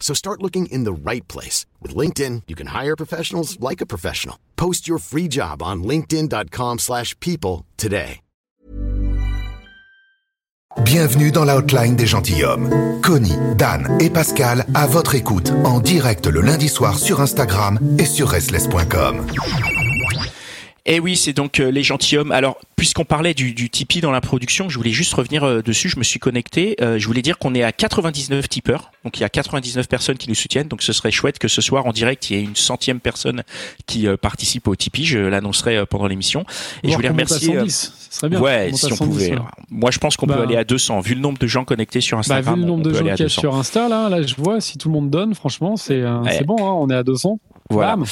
So start looking in the right place. With LinkedIn, you can hire professionals like a professional. Post your free job on linkedin.com/people today. Bienvenue dans l'outline des gentilshommes. Connie, Dan et Pascal à votre écoute en direct le lundi soir sur Instagram et sur restless.com. Et oui, c'est donc euh, les gentilshommes. Alors, puisqu'on parlait du, du Tipeee dans la production, je voulais juste revenir euh, dessus. Je me suis connecté. Euh, je voulais dire qu'on est à 99 tipeurs. Donc, il y a 99 personnes qui nous soutiennent. Donc, ce serait chouette que ce soir, en direct, il y ait une centième personne qui euh, participe au Tipeee. Je l'annoncerai euh, pendant l'émission. Et je voulais remercier. euh, Ce serait bien. Ouais, si à on 110, pouvait. ouais. Moi, je pense qu'on peut Bah, aller à 200. Vu le nombre de gens connectés sur Bah, Instagram, vu le nombre on de peut gens à 200. sur Insta, là, là, je vois, si tout le monde donne, franchement, c'est euh, Ouais. c'est bon, hein, on est à 200. Voilà. Bam.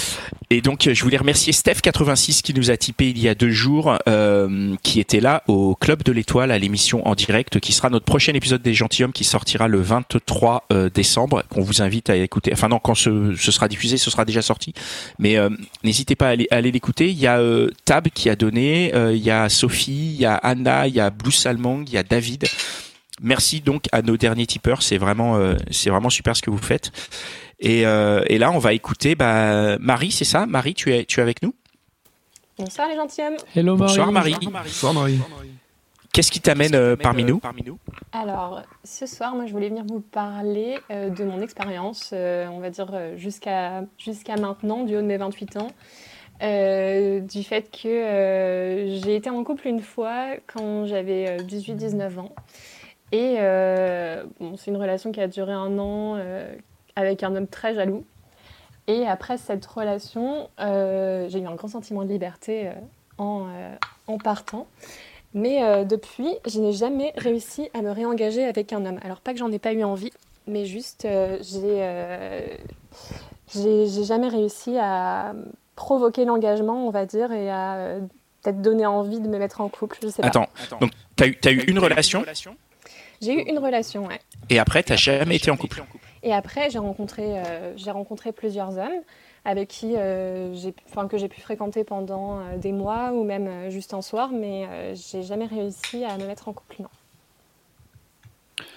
Et donc, euh, je voulais remercier Steph86 qui nous a typé il y a deux jours, euh, qui était là au Club de l'Étoile à l'émission en direct, qui sera notre prochain épisode des Gentilhommes qui sortira le 23 euh, décembre, qu'on vous invite à écouter. Enfin non, quand ce, ce sera diffusé, ce sera déjà sorti. Mais euh, n'hésitez pas à aller, à aller l'écouter. Il y a euh, Tab qui a donné, euh, il y a Sophie, il y a Anna, il y a Blue Salmon, il y a David. Merci donc à nos derniers tipeurs, c'est vraiment, euh, c'est vraiment super ce que vous faites. Et, euh, et là, on va écouter bah, Marie, c'est ça? Marie, tu es, tu es avec nous? Bonsoir les gentilshommes. Hello Marie. Bonsoir Marie. Bonsoir Marie. Qu'est-ce qui t'amène euh, parmi nous? Alors, ce soir, moi, je voulais venir vous parler euh, de mon expérience, euh, on va dire euh, jusqu'à jusqu'à maintenant, du haut de mes 28 ans, euh, du fait que euh, j'ai été en couple une fois quand j'avais 18-19 ans. Et euh, bon, c'est une relation qui a duré un an euh, avec un homme très jaloux. Et après cette relation, euh, j'ai eu un grand sentiment de liberté euh, en, euh, en partant. Mais euh, depuis, je n'ai jamais réussi à me réengager avec un homme. Alors pas que j'en ai pas eu envie, mais juste euh, j'ai euh, jamais réussi à provoquer l'engagement, on va dire, et à euh, peut-être donner envie de me mettre en couple. Je sais pas. Attends, donc t'as eu, t'as eu une relation? J'ai eu une relation, ouais. et après t'as jamais été en couple? Et après, j'ai rencontré, euh, j'ai rencontré plusieurs hommes avec qui euh, j'ai, que j'ai pu fréquenter pendant euh, des mois ou même euh, juste un soir, mais euh, j'ai jamais réussi à me mettre en couple. Non.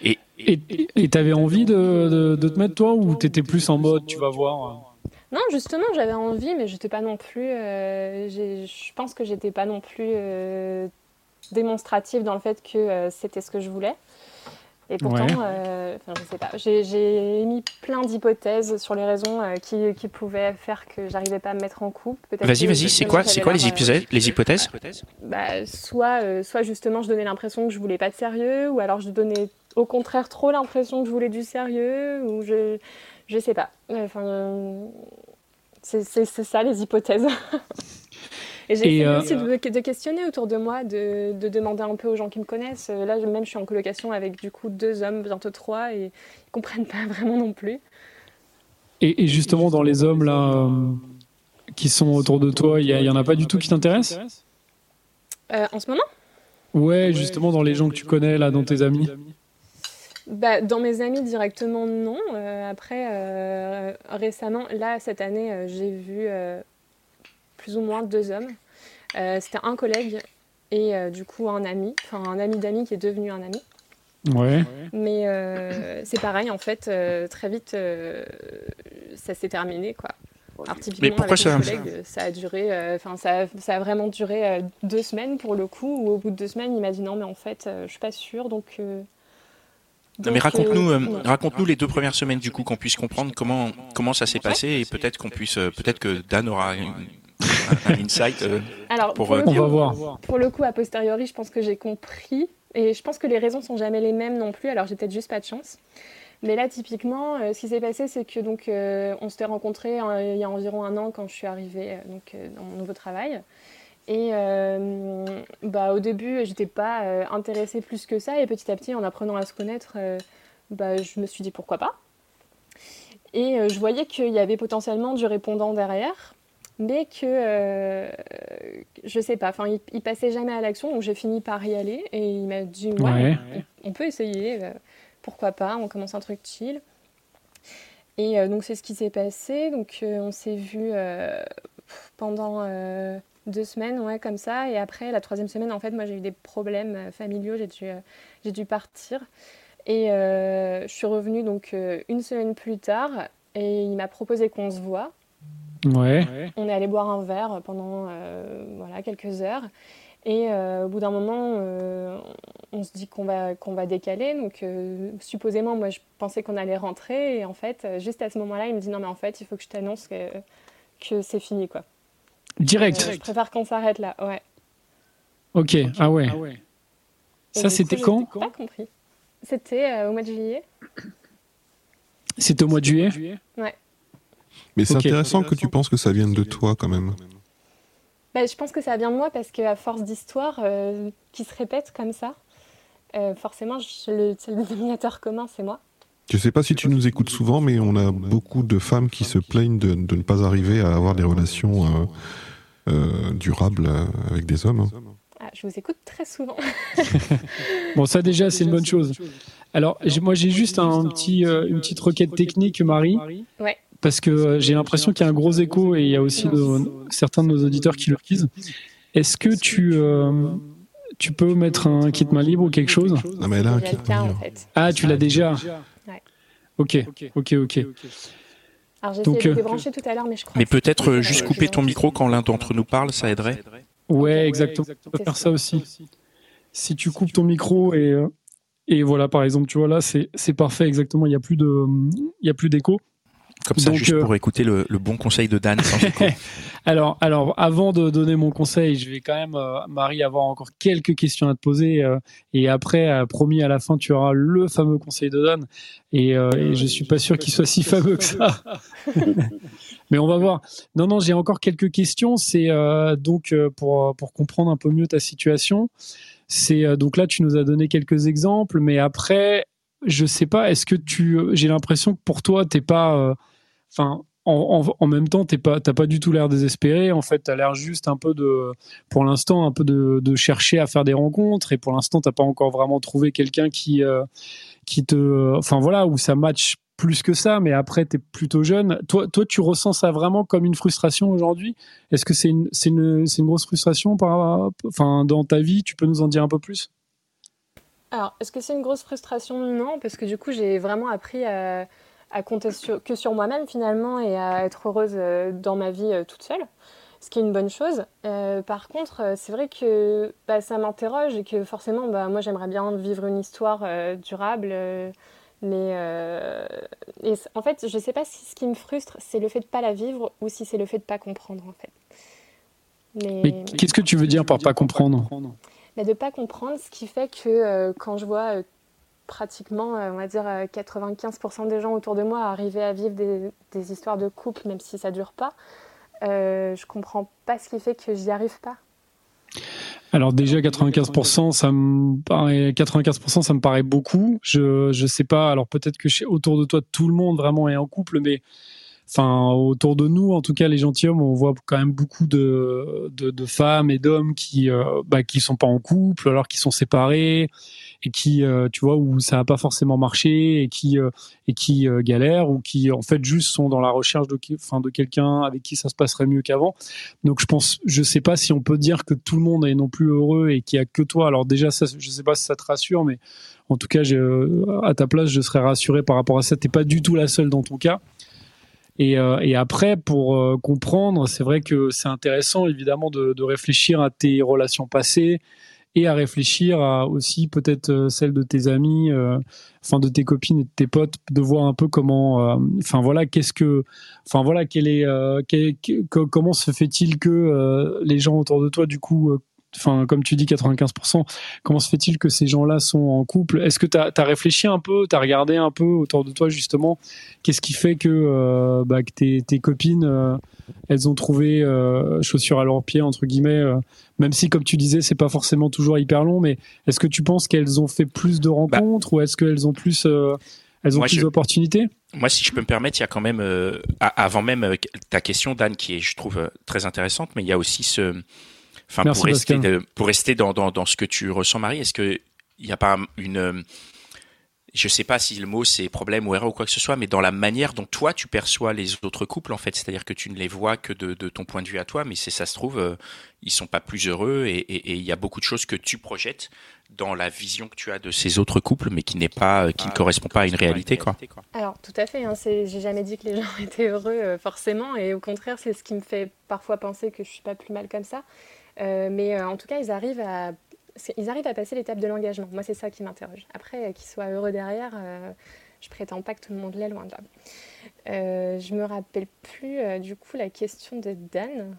Et, Et et t'avais envie de, de, de te mettre toi ou t'étais plus en mode tu vas voir Non, justement, j'avais envie, mais j'étais pas non plus. euh, je pense que j'étais pas non plus euh, démonstrative dans le fait que euh, c'était ce que je voulais. Et pourtant, Ouais. euh, enfin, je sais pas, j'ai- émis plein d'hypothèses sur les raisons euh, qui, qui pouvaient faire que j'arrivais pas à me mettre en couple. Vas-y, vas-y, c'est quoi, c'est quoi les euh, hypothèses, les hypothèses bah, soit, euh, soit justement je donnais l'impression que je voulais pas de sérieux, ou alors je donnais au contraire trop l'impression que je voulais du sérieux, ou je, je sais pas. Enfin, c'est ça les hypothèses. Et j'ai euh, aussi de, de questionner autour de moi, de, de demander un peu aux gens qui me connaissent. Euh, Là, même, je suis en colocation avec du coup deux hommes, bientôt trois, et ils comprennent pas vraiment non plus. et, et justement dans les hommes là euh, qui sont autour de toi, il y, en a pas du tout qui t'intéressent? Euh, en ce moment? Ouais, justement dans les gens que tu connais là, dans tes amis. Bah, dans mes amis directement, non. Euh, après, euh, récemment, là, cette année, euh, j'ai vu plus ou moins deux hommes. Euh, C'était un collègue et euh, du coup un ami, enfin un ami d'amis qui est devenu un ami. Ouais. Mais euh, c'est pareil, en fait, euh, très vite, euh, ça s'est terminé, quoi. Alors, typiquement, Mais pourquoi avec mon ça- collègue, ça a duré, euh, enfin, ça, a- ça a vraiment duré euh, deux semaines pour le coup, où au bout de deux semaines, il m'a dit non, mais en fait, euh, je suis pas sûre, donc. euh, Non, mais raconte-nous, euh, euh, raconte-nous les deux premières semaines du coup, qu'on puisse comprendre comment comment ça s'est passé et peut-être qu'on puisse, peut-être que Dan aura une, un, insight Alors, pour, pour le On va voir. Pour le coup, a posteriori, je pense que j'ai compris. Et je pense que les raisons sont jamais les mêmes non plus. Alors, j'ai peut-être juste pas de chance. Mais là, typiquement, euh, ce qui s'est passé, c'est que donc euh, on s'était rencontrés euh, il y a environ un an quand je suis arrivée euh, donc, euh, dans mon nouveau travail. Et euh, bah, au début, j'étais pas euh, intéressée plus que ça. Et petit à petit, en apprenant à se connaître, euh, bah, je me suis dit pourquoi pas. Et euh, je voyais qu'il y avait potentiellement du répondant derrière, mais que euh, je sais pas. Enfin, il, il passait jamais à l'action, donc j'ai fini par y aller. Et il m'a dit ouais, Ouais. on, on peut essayer. euh, pourquoi pas On commence un truc chill. Et euh, donc c'est ce qui s'est passé. Donc euh, on s'est vu pendant deux semaines, ouais, comme ça. Et après la troisième semaine, en fait, moi j'ai eu des problèmes familiaux. J'ai dû, j'ai dû partir. Et je suis revenue donc une semaine plus tard. Et il m'a proposé qu'on se voit. Ouais. On est allé boire un verre pendant euh, voilà, quelques heures. Et euh, au bout d'un moment, euh, on se dit qu'on va, qu'on va décaler. Donc, euh, supposément, moi, je pensais qu'on allait rentrer. Et en fait, juste à ce moment-là, il me dit non, mais en fait, il faut que je t'annonce que, que c'est fini. Quoi. Direct. Euh, je préfère qu'on s'arrête là. Ouais. Ok. Ah ouais. Et Ça, du coup, c'était quand Pas compris. C'était euh, au mois de juillet. C'était au mois de juillet? Mais c'est intéressant que tu penses que ça vienne de toi quand même. Bah, je pense que ça vient de moi parce qu'à force d'histoires euh, qui se répètent comme ça, euh, forcément, je- le, le dénominateur commun, c'est moi. Je sais pas si tu nous écoutes souvent, mais on a beaucoup de femmes qui se plaignent de, de ne pas arriver à avoir des relations euh, euh, durables avec des hommes. hein. Ah, je vous écoute très souvent. Bon, ça déjà, c'est une bonne chose. Alors, moi, j'ai juste un petit, euh, une petite requête technique, Marie. Ouais. Parce que euh, j'ai l'impression qu'il y a un gros écho et il y a aussi de- certains de nos auditeurs qui le disent. Est-ce que tu, euh, tu peux mettre un kit main libre ou quelque chose? Ah, mais a un kit main. Ah, tu l'as déjà Ouais. Ok, ok, ok. Alors j'ai Donc, essayé euh, de débrancher tout à l'heure, mais je crois Mais peut-être euh, juste Euh, couper ton micro quand l'un d'entre nous parle, ça aiderait. Ouais, exactement. On peut faire ça aussi. Si tu coupes ton micro et, euh, et voilà, par exemple, tu vois là, c'est c'est parfait, exactement. Il n'y a plus de, il y a plus d'écho. Comme ça, Donc, juste euh, pour écouter le, le bon conseil de Dan sans. Alors, alors, avant de donner mon conseil, je vais quand même, euh, Marie, avoir encore quelques questions à te poser. euh, et après, promis, à la fin, tu auras le fameux conseil de Dan. Et, et je suis pas sûr qu'il soit si fameux que ça. Mais on va voir. Non, non, j'ai encore quelques questions. C'est euh, donc euh, pour, pour comprendre un peu mieux ta situation. C'est euh, donc là, tu nous as donné quelques exemples, mais après, je sais pas. Est-ce que tu, j'ai l'impression que pour toi, t'es pas, enfin, en, même temps, t'es pas, t'as pas du tout l'air désespéré. En fait, t'as l'air juste un peu de, pour l'instant, un peu de, chercher à faire des rencontres. Et pour l'instant, t'as pas encore vraiment trouvé quelqu'un qui, euh, qui te, enfin voilà, où ça match plus que ça. Mais après, t'es plutôt jeune. Toi, toi, tu ressens ça vraiment comme une frustration aujourd'hui? Est-ce que c'est une grosse frustration par, enfin, dans ta vie? Tu peux nous en dire un peu plus? Alors, est-ce que c'est une grosse frustration? Non, parce que du coup, j'ai vraiment appris à, à compter sur- que sur moi-même finalement et à être heureuse euh, dans ma vie euh, toute seule, ce qui est une bonne chose. Euh, par contre, c'est vrai que bah, ça m'interroge et que forcément, bah, moi, j'aimerais bien vivre une histoire euh, durable. euh, mais et en fait, je sais pas si ce qui me frustre, c'est le fait de pas la vivre ou si c'est le fait de pas comprendre en fait. Mais, Mais qu'est-ce que tu veux dire par pas comprendre? Mais de pas comprendre, ce qui fait que quand je vois pratiquement, euh, on va dire, euh, 95% des gens autour de moi arriver à vivre des, des histoires de couple, même si ça dure pas, euh, je comprends pas ce qui fait que j'y arrive pas. Alors déjà 95%, ça me paraît 95%, ça me paraît beaucoup. Je je sais pas. Alors peut-être que chez, autour de toi tout le monde vraiment est en couple, mais enfin autour de nous, en tout cas les gentilshommes, on voit quand même beaucoup de de, de femmes et d'hommes qui euh, bah, qui sont pas en couple, alors qui sont séparés et qui euh, tu vois où ça a pas forcément marché et qui euh, et qui euh, galèrent ou qui en fait juste sont dans la recherche de enfin de quelqu'un avec qui ça se passerait mieux qu'avant. Donc je pense, je sais pas si on peut dire que tout le monde est non plus heureux et qu'il y a que toi. Alors déjà, ça, je sais pas si ça te rassure, mais en tout cas, à ta place, je serais rassuré par rapport à ça. T'es pas du tout la seule dans ton cas. Et, euh, et après, pour euh, comprendre, c'est vrai que c'est intéressant évidemment de, de réfléchir à tes relations passées et à réfléchir à aussi peut-être euh, celle de tes amis, euh, enfin de tes copines et de tes potes, de voir un peu comment, euh, enfin voilà, qu'est-ce que, enfin voilà, quel est, comment se fait-il que les gens autour de toi, du coup, enfin comme tu dis 95%, comment se fait-il que ces gens-là sont en couple? Est-ce que tu as, réfléchi un peu, tu as regardé un peu autour de toi justement, qu'est-ce qui fait que, bah, que tes, tes copines elles ont trouvé euh, chaussures à leurs pieds entre guillemets euh, même si comme tu disais c'est pas forcément toujours hyper long mais est-ce que tu penses qu'elles ont fait plus de rencontres ou est-ce qu'elles ont plus euh, elles ont plus d'opportunités? Moi si je peux me permettre il y a quand même avant même ta question Dan qui est je trouve très intéressante mais il y a aussi ce enfin pour rester pour rester dans, dans, dans ce que tu ressens Marie est-ce que il n'y a pas une je sais pas si le mot c'est problème ou erreur ou quoi que ce soit, mais dans la manière dont toi tu perçois les autres couples en fait, c'est-à-dire que tu ne les vois que de, ton point de vue à toi, mais c'est ça se trouve euh, ils sont pas plus heureux et il y a beaucoup de choses que tu projettes dans la vision que tu as de ces autres couples, mais qui n'est pas, euh, qui ne ah, correspond pas à une réalité quoi. Alors tout à fait, hein, j'ai jamais dit que les gens étaient heureux euh, forcément, et au contraire c'est ce qui me fait parfois penser que je suis pas plus mal comme ça. Mais en tout cas ils arrivent à ils arrivent à passer l'étape de l'engagement. Moi, c'est ça qui m'interroge. Après, euh, qu'ils soient heureux derrière, euh, je prétends pas que tout le monde l'est, loin de là. Euh, je me rappelle plus, euh, du coup, la question de Dan.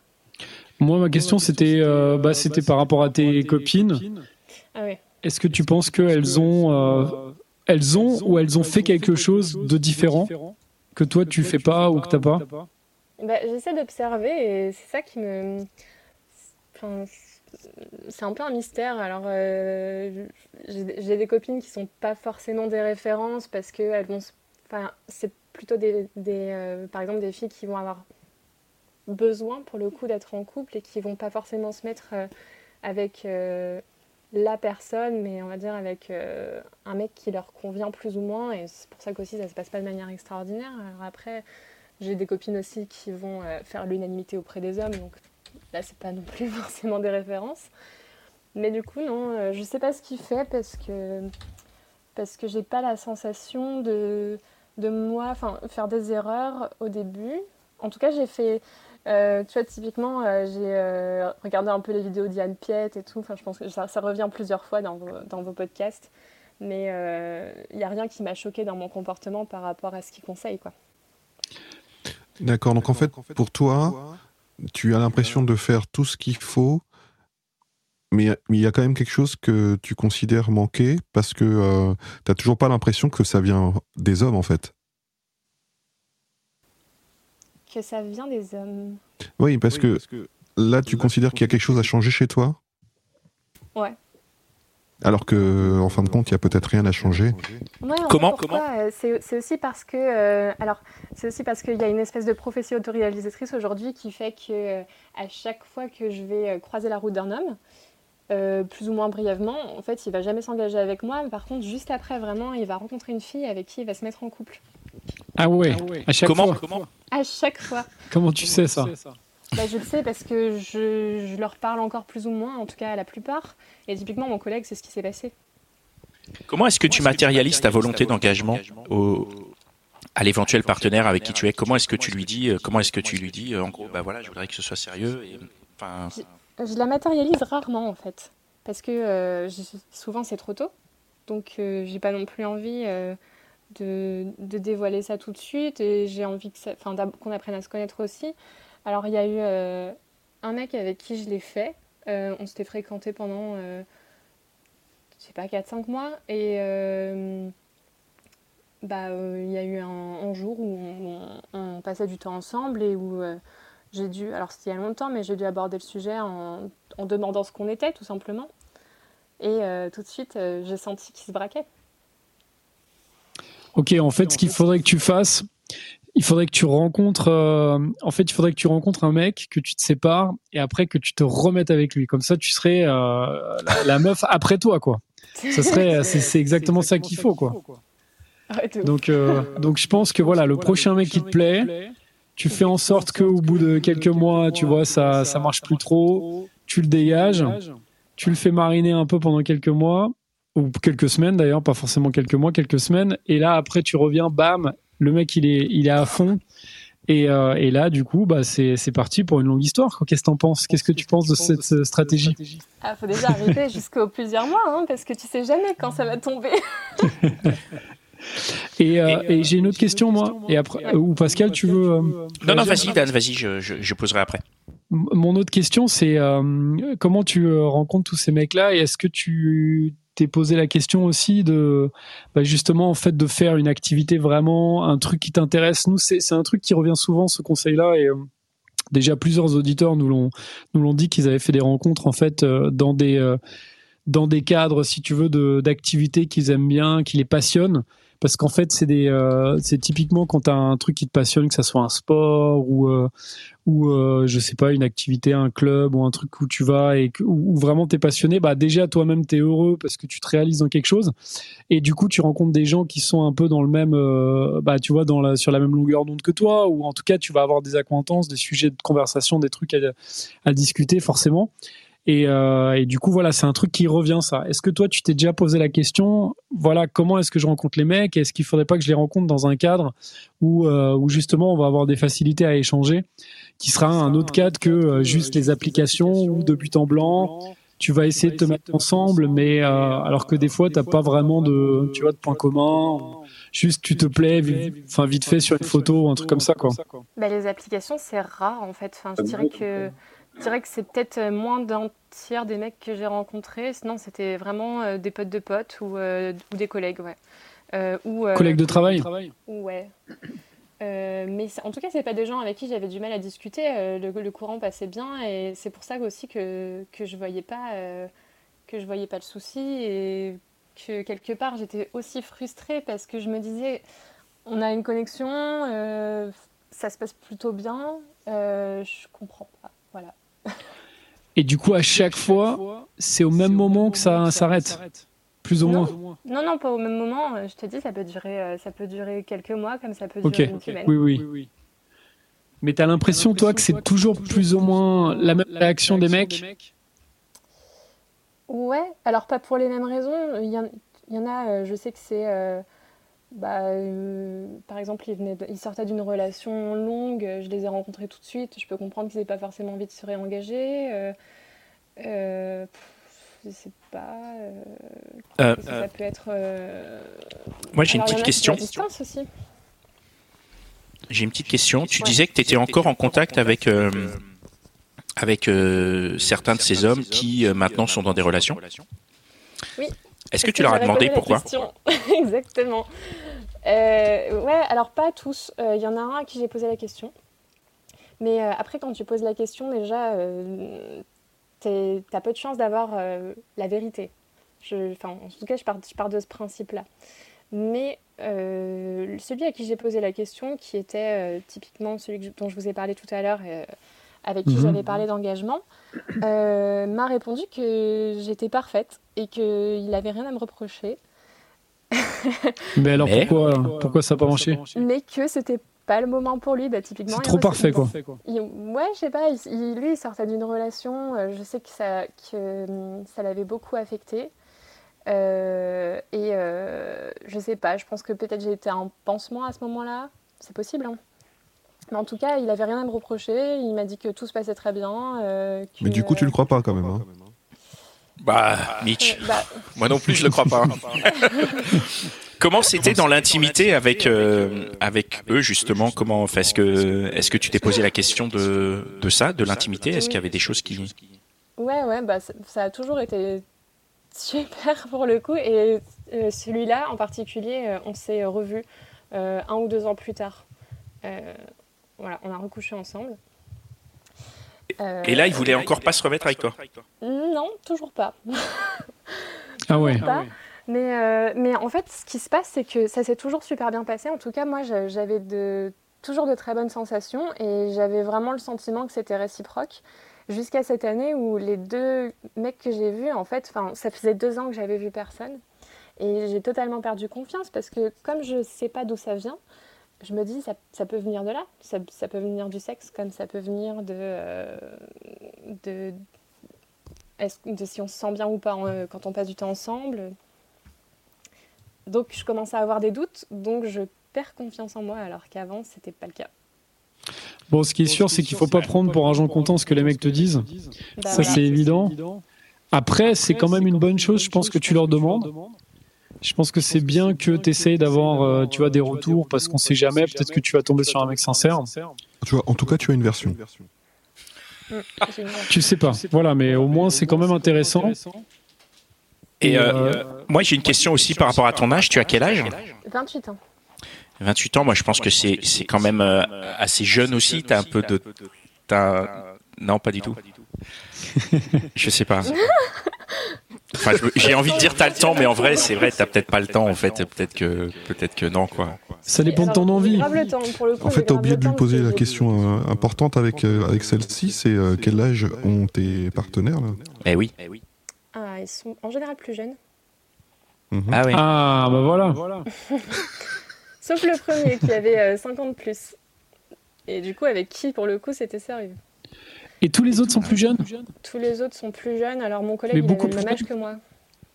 Moi, ma question, c'était bah, c'était par rapport à tes copines. Ah Est-ce que tu penses qu'elles ont, elles ont ou elles ont fait quelque chose de différent que toi, tu fais pas ou que tu n'as pas bah, J'essaie d'observer et c'est ça qui me... C'est un peu un mystère. Alors, euh, j'ai des copines qui sont pas forcément des références parce que elles vont. Enfin, c'est plutôt des, euh, par exemple, des filles qui vont avoir besoin pour le coup d'être en couple et qui vont pas forcément se mettre euh, avec la personne, mais on va dire avec un mec qui leur convient plus ou moins. Et c'est pour ça qu'aussi ça se passe pas de manière extraordinaire. Alors après, j'ai des copines aussi qui vont faire l'unanimité auprès des hommes, Là, c'est pas non plus forcément des références. Mais du coup, non, euh, je sais pas ce qu'il fait parce que parce que j'ai pas la sensation de, de moi, enfin, faire des erreurs au début. En tout cas, j'ai fait, euh, tu vois, typiquement, euh, j'ai regardé un peu les vidéos d'Yann Piet et tout. Enfin, je pense que ça, ça, revient plusieurs fois dans vos, dans vos podcasts. Mais il n'y a rien qui m'a choqué dans mon comportement par rapport à ce qu'il conseille, quoi. D'accord. Donc en fait, pour toi, tu as l'impression de faire tout ce qu'il faut, mais il y a quand même quelque chose que tu considères manquer parce que euh, tu n'as toujours pas l'impression que ça vient des hommes en fait. Que ça vient des hommes. Oui, parce, que, là, tu considères qu'il y a quelque chose à changer chez toi? Ouais. Alors que, en fin de compte, il y a peut-être rien à changer. comment Comment euh, C'est aussi parce que, euh, alors, c'est aussi parce qu'il y a une espèce de prophétie autoréalisatrice aujourd'hui qui fait que euh, à chaque fois que je vais croiser la route d'un homme, plus ou moins brièvement, en fait, il va jamais s'engager avec moi. Mais par contre, juste après, vraiment, il va rencontrer une fille avec qui il va se mettre en couple. Ah ouais. Ah à chaque comment, fois. Comment À chaque fois. Comment tu sais ça bah, je le sais parce que je, je, leur parle encore plus ou moins, en tout cas à la plupart. Et typiquement, mon collègue, c'est ce qui s'est passé. Comment est-ce que tu matérialises ta volonté d'engagement au, à l'éventuel partenaire avec qui tu es? Comment est-ce que tu lui dis euh, Comment est-ce que tu lui dis euh, En gros, bah voilà, je voudrais que ce soit sérieux. Et, enfin... je, la matérialise rarement en fait, parce que euh, souvent c'est trop tôt, donc j'ai pas non plus envie de, de, dévoiler ça tout de suite et j'ai envie qu'on apprenne à se connaître aussi. Alors, il y a eu euh, un mec avec qui je l'ai fait. Euh, on s'était fréquenté pendant, euh, je sais pas, 4-5 mois. Et bah, il y a eu un, jour où on, passait du temps ensemble et où j'ai dû, alors c'était il y a longtemps, mais j'ai dû aborder le sujet en, en demandant ce qu'on était, tout simplement. Et tout de suite, j'ai senti qu'il se braquait. Ok, en fait, ce qu'il faudrait que tu fasses, il faudrait que tu rencontres euh, en fait il faudrait que tu rencontres un mec que tu te sépares et après que tu te remettes avec lui. Comme ça tu serais euh, la, meuf après toi quoi. Ça serait c'est exactement ça qu'il faut quoi. donc euh, donc je pense que voilà le prochain mec qui te plaît tu fais en sorte que au bout de quelques mois tu vois ça ça marche plus trop tu le dégages. tu le fais mariner un peu pendant quelques mois ou quelques semaines d'ailleurs pas forcément quelques mois quelques semaines et là après tu reviens bam le mec il est il est à fond Et, euh, et là, du coup, bah, c'est parti pour une longue histoire. Qu'est-ce que tu en penses? Qu'est-ce que tu penses de cette stratégie? Ah, faut déjà arriver jusqu'aux plusieurs mois, hein, parce que tu sais jamais quand ça va tomber. et, euh, et j'ai une autre question, moi. Et après, ou Pascal, tu veux Non, non, vas-y, Dan, vas-y, je, je, je, poserai après. Mon autre question, c'est comment tu rencontres tous ces mecs-là et est-ce que tu posé la question aussi de bah justement en fait de faire une activité vraiment un truc qui t'intéresse. Nous c'est un truc qui revient souvent ce conseil là et euh, déjà plusieurs auditeurs nous l'ont nous l'ont dit qu'ils avaient fait des rencontres en fait euh, dans des euh, dans des cadres si tu veux d'activités qu'ils aiment bien, qui les passionnent parce qu'en fait c'est des c'est typiquement quand tu as un truc qui te passionne que ça soit un sport ou ou euh, je sais pas une activité un club ou un truc où tu vas et où, vraiment tu es passionné bah déjà toi-même tu es heureux parce que tu te réalises dans quelque chose. Et du coup tu rencontres des gens qui sont un peu dans le même bah tu vois sur la même longueur d'onde que toi ou en tout cas tu vas avoir des acquaintances des sujets de conversation des trucs à, discuter forcément. Et, euh, et, du coup, voilà, c'est un truc qui revient, ça. Est-ce que toi, tu t'es déjà posé la question, voilà, comment est-ce que je rencontre les mecs? Est-ce qu'il faudrait pas que je les rencontre dans un cadre où, euh, où justement on va avoir des facilités à échanger, qui sera un autre cadre que euh, juste les applications ou de but en blanc tu vas essayer de te mettre ensemble, mais euh, alors que des fois, t'as pas vraiment de, tu vois, de points communs. Juste, tu te plais, enfin vite fait sur une photo ou un truc comme ça, quoi. Bah, les applications, c'est rare en fait. Enfin, je dirais que je dirais que c'est peut-être euh, moins d'un tiers des mecs que j'ai rencontrés. Sinon, c'était vraiment des potes de potes ou, euh, ou des collègues, ouais. ou, collègues de travail Ouais. Mais en tout cas, c'est pas des gens avec qui j'avais du mal à discuter. Le, courant passait bien et c'est pour ça aussi que, que je voyais pas que je voyais pas le souci et que quelque part j'étais aussi frustrée parce que je me disais on a une connexion, ça se passe plutôt bien, je comprends pas. Voilà. Et du coup, à chaque fois, c'est au même moment que ça s'arrête plus ou moins. Non, non, pas au même moment. Euh, je te dis, ça peut durer, euh, ça peut durer quelques mois, comme ça peut durer une semaine. Oui, oui. oui, Mais t'as l'impression, toi, que c'est toujours plus ou moins la même réaction des mecs Ouais, alors pas pour les mêmes raisons. Il y, en, a, euh, je sais que c'est bah, euh, par exemple, ils, sortaient d'une relation longue, je les ai rencontrés tout de suite, je peux comprendre qu'ils n'aient pas forcément envie de se réengager. Euh, euh, je sais pas. Euh, ça peut être. Moi, j'ai une petite question. J'ai une petite question. Tu disais que tu étais encore en contact avec, avec certains de ces hommes qui maintenant sont dans des relations Oui. Est-ce que tu leur as demandé pourquoi Exactement. Euh, ouais, alors pas tous. Il euh, y en a un à qui j'ai posé la question. Mais euh, après, quand tu poses la question, déjà, tu as peu de chance d'avoir la vérité. Je, en tout cas, je pars, je pars de ce principe-là. Mais celui à qui j'ai posé la question, qui était typiquement celui dont je vous ai parlé tout à l'heure, avec qui mhm. j'avais parlé d'engagement, euh, m'a répondu que j'étais parfaite et qu'il n'avait rien à me reprocher. Mais alors pourquoi, pourquoi ça n'a pas marché Mais que c'était pas le moment pour lui, bah, typiquement. C'est trop parfait, quoi. ouais, je sais pas, lui, il sortait d'une relation, euh, je sais que ça, que, hum, ça l'avait beaucoup affecté. Euh, et je sais pas, je pense que peut-être j'ai été un pansement à ce moment-là. C'est possible, hein. Mais en tout cas, il avait rien à me reprocher. Il m'a dit que tout se passait très bien. Euh, mais du coup, tu le crois pas quand même. Hein. Bah, Mitch. Euh, bah, Moi non plus, je le crois pas. Comment c'était dans l'intimité avec euh, avec eux justement Comment est-ce que est-ce que tu t'es posé la question de, de ça, de l'intimité? Est-ce qu'il y avait des choses qui Ouais, ouais, bah ça, a toujours été super pour le coup. Et celui-là en particulier, on s'est revu un ou deux ans plus tard. Voilà, on a recouché ensemble. Et là, il voulait encore pas se remettre avec toi? Non, toujours pas. ah ouais. Mais, euh, mais en fait, ce qui se passe, c'est que ça s'est toujours super bien passé. En tout cas, moi, j'avais toujours de très bonnes sensations et j'avais vraiment le sentiment que c'était réciproque. Jusqu'à cette année où les deux mecs que j'ai vus, en fait, ça faisait deux ans que j'avais vu personne. Et j'ai totalement perdu confiance parce que comme je ne sais pas d'où ça vient, je me dis, ça, ça peut venir de là. Ça, ça, peut venir du sexe, comme ça peut venir de, euh, de, de, si on se sent bien ou pas euh, quand on passe du temps ensemble. Donc, je commence à avoir des doutes, donc je perds confiance en moi, alors qu'avant, c'était pas le cas. Bon, ce qui est sûr, c'est qu'il faut pas prendre pour argent comptant ce que les mecs te disent. Bah Ça, voilà. c'est évident. Après, c'est quand même une bonne chose, je pense, que tu leur demandes. Je pense que c'est bien que tu essayes d'avoir, euh, tu vois, des retours parce qu'on sait jamais. Peut-être que tu vas tomber sur un mec sincère. Tu vois, en tout cas, tu as une version. Mm. Tu sais pas. Voilà, mais au moins, c'est quand même intéressant. Et euh, euh, moi, j'ai une question aussi par rapport à ton âge. Tu as quel âge? 28 ans. 28 ans, moi je pense que c'est c'est quand même euh, assez jeune aussi. T'as un peu de. t'as Non, pas du tout. Je sais pas. Enfin, je me- j'ai envie de dire t'as le temps, mais en vrai, c'est vrai, t'as peut-être pas le temps en fait. Peut-être que peut-être que non quoi. Ça dépend de ton envie. En fait, t'as oublié de lui poser la que question importante avec, avec celle-ci, c'est euh, quel âge ont tes partenaires là? Eh oui. Ah, ils sont en général plus jeunes. Mhm. Ah oui. Ah, bah voilà. Sauf le premier qui avait euh, 50 plus. Et du coup, avec qui, pour le coup, c'était sérieux. Et tous les autres sont plus jeunes? Tous les autres sont plus jeunes. Alors, mon collègue, Mais il beaucoup avait le même plus âge que moi.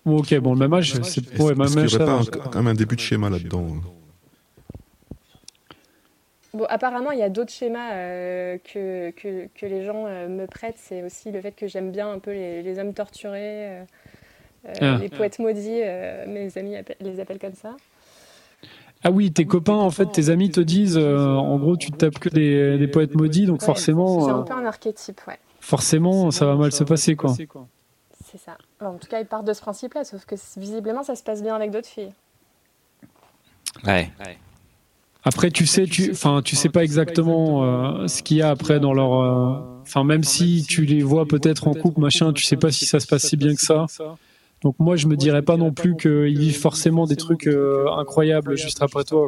Bon, Ok, bon, le même âge, c'est ouais, même âge. n'y aurait pas un- quand même un début de schéma là-dedans hein Bon, apparemment, il y a d'autres schémas euh, que, que, que les gens euh, me prêtent. C'est aussi le fait que j'aime bien un peu les, les hommes torturés, euh, euh, Ah. les poètes maudits. euh, mes amis appellent- les appellent comme ça. Ah oui, tes copains, en fait, tes amis te disent, euh, en gros, tu tapes que des, des poètes maudits, donc Ouais, forcément, euh, un peu un archétype, ouais. forcément, ça va mal se passer, quoi. C'est ça. Alors, en tout cas, ils partent de ce principe-là, sauf que visiblement, ça se passe bien avec d'autres filles. Ouais. Après, tu sais, tu, enfin, tu sais pas exactement euh, ce qu'il y a après dans leur, euh, enfin, même si tu les vois peut-être en couple, machin, tu sais pas si ça se passe si bien que ça. Donc moi, je me dirais pas non plus qu'ils vivent forcément des trucs euh, incroyables juste après toi.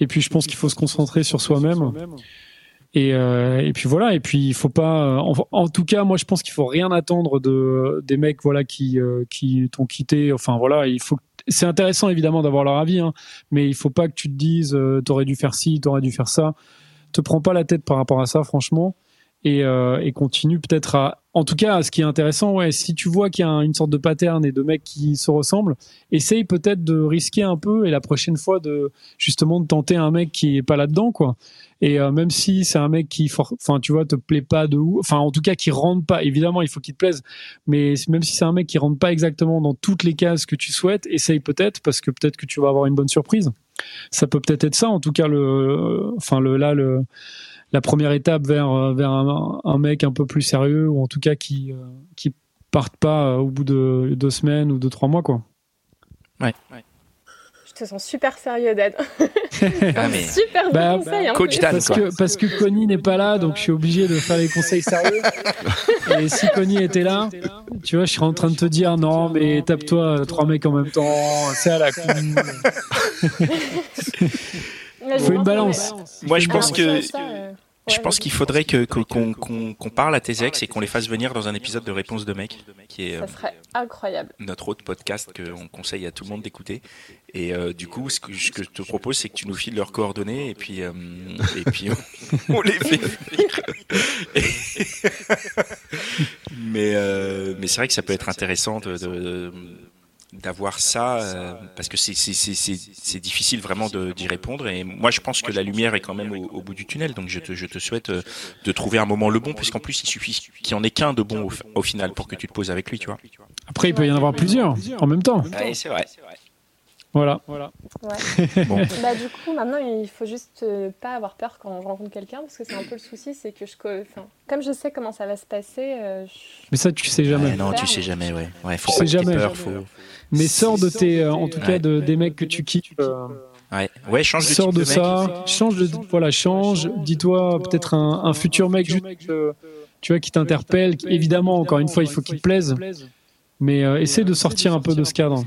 Et puis, je pense qu'il faut se concentrer sur soi-même. Et, euh, et puis voilà. Et puis, il faut pas. euh, En, en tout cas, moi, je pense qu'il faut rien attendre de des mecs, voilà, qui qui t'ont quitté. Enfin voilà, il faut. C'est intéressant évidemment d'avoir leur avis, hein, mais il faut pas que tu te dises, euh, t'aurais dû faire ci, t'aurais dû faire ça. Te prends pas la tête par rapport à ça, franchement, et, euh, et continue peut-être à. En tout cas, ce qui est intéressant, ouais, si tu vois qu'il y a un- une sorte de pattern et de mecs qui se ressemblent, essaye peut-être de risquer un peu et la prochaine fois de justement de tenter un mec qui est pas là-dedans, quoi. Et euh, même si c'est un mec qui, enfin, tu vois, te plaît pas de ouf, enfin, en tout cas, qui rentre pas. Évidemment, il faut qu'il te plaise, mais même si c'est un mec qui rentre pas exactement dans toutes les cases que tu souhaites, essaye peut-être parce que peut-être que tu vas avoir une bonne surprise. Ça peut peut-être être ça, en tout cas, le, enfin, le là, le, la première étape vers euh, vers un, un mec un peu plus sérieux ou en tout cas qui euh, qui parte pas euh, au bout de deux semaines ou de trois mois, quoi. Ouais. Je te sens super sérieux, Dan. Ah, mais Super Bah, bon conseil. hein. Coach Dan, parce quoi. que parce que Connie n'est pas là, donc je suis obligé de faire les conseils sérieux. Et si Connie était là, tu vois, je serais en train de te dire non, mais tape-toi trois mecs en même temps, c'est à la con. Faut une balance. moi, je pense que ça, euh, je pense qu'il faudrait que que- qu'on qu'on qu'on parle à tes ex et qu'on les fasse venir dans un épisode de Réponse de mec, qui est euh, Ça serait incroyable. notre autre podcast qu'on conseille à tout le monde d'écouter. Et euh, du coup, ce que, ce que je te propose, c'est que tu nous files leurs coordonnées et puis, euh, et puis on, on les fait venir. mais euh, mais c'est vrai que ça peut être intéressant de, de- d'avoir ça euh, parce que c'est difficile vraiment de d'y répondre. Et moi je pense que la lumière est quand même au, au bout du tunnel. Donc je te je te souhaite euh, de trouver un moment le bon puisqu'en plus il suffit qu'il y en ait qu'un de bon au, au final pour que tu te poses avec lui tu vois. Après, il peut y en avoir plusieurs en même temps. ouais, c'est vrai Voilà. Ouais. bon Bah, du coup, maintenant, il faut juste euh, pas avoir peur quand je rencontre quelqu'un, parce que c'est un peu le souci, c'est que je, enfin, comme je sais comment ça va se passer, euh, je- Mais ça, tu sais jamais. Ouais, non, tu sais jamais, ouais. Ouais, faut Tu sais jamais. peur, faut. Mais sors de tes, euh, en tout cas, de, des mecs que tu quittes. euh, Ouais, ouais, change de sors type de de mec. ça, change de, voilà, change. Dis-toi peut-être un, un futur mec, juste, tu vois, qui t'interpelle. qui- Évidemment, encore une fois, il faut qu'il te plaise. Mais euh, essaie de sortir un peu de ce cadre.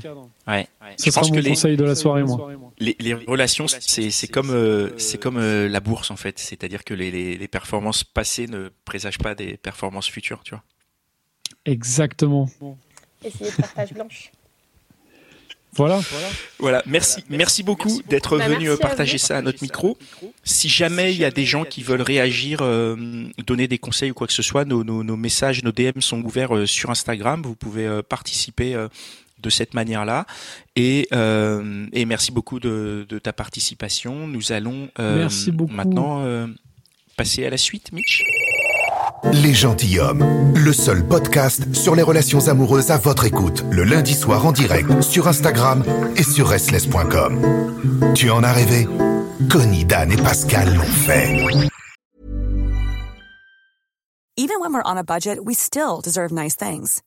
Ouais. Ce Je sera pense mon que les, conseil de la soirée, moi. les, les relations, c'est c'est comme euh, c'est comme euh, la bourse en fait. C'est-à-dire que les, les, les performances passées ne présagent pas des performances futures, tu vois. Exactement. essayer de faire page blanche. Voilà. Voilà, merci, merci beaucoup d'être Bah, venu à partager ça à notre micro. Si jamais il y a des gens qui veulent réagir, euh, donner des conseils ou quoi que ce soit, nos, nos, nos messages, nos DM sont ouverts euh, sur Instagram. Vous pouvez euh, participer euh, de cette manière-là. Et, euh, et merci beaucoup de, de ta participation. Nous allons euh, Merci beaucoup. maintenant euh, passer à la suite, Mitch Les gentilshommes, le seul podcast sur les relations amoureuses à votre écoute, le lundi soir en direct sur Instagram et sur restless.com. Tu en as rêvé? Connie, Dan et Pascal l'ont fait. Even when we're on a budget, we still deserve nice things.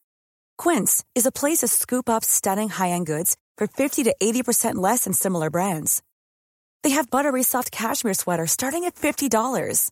Quince is a place to scoop up stunning high-end goods for 50 to 80% less than similar brands. They have buttery soft cashmere sweaters starting at $50,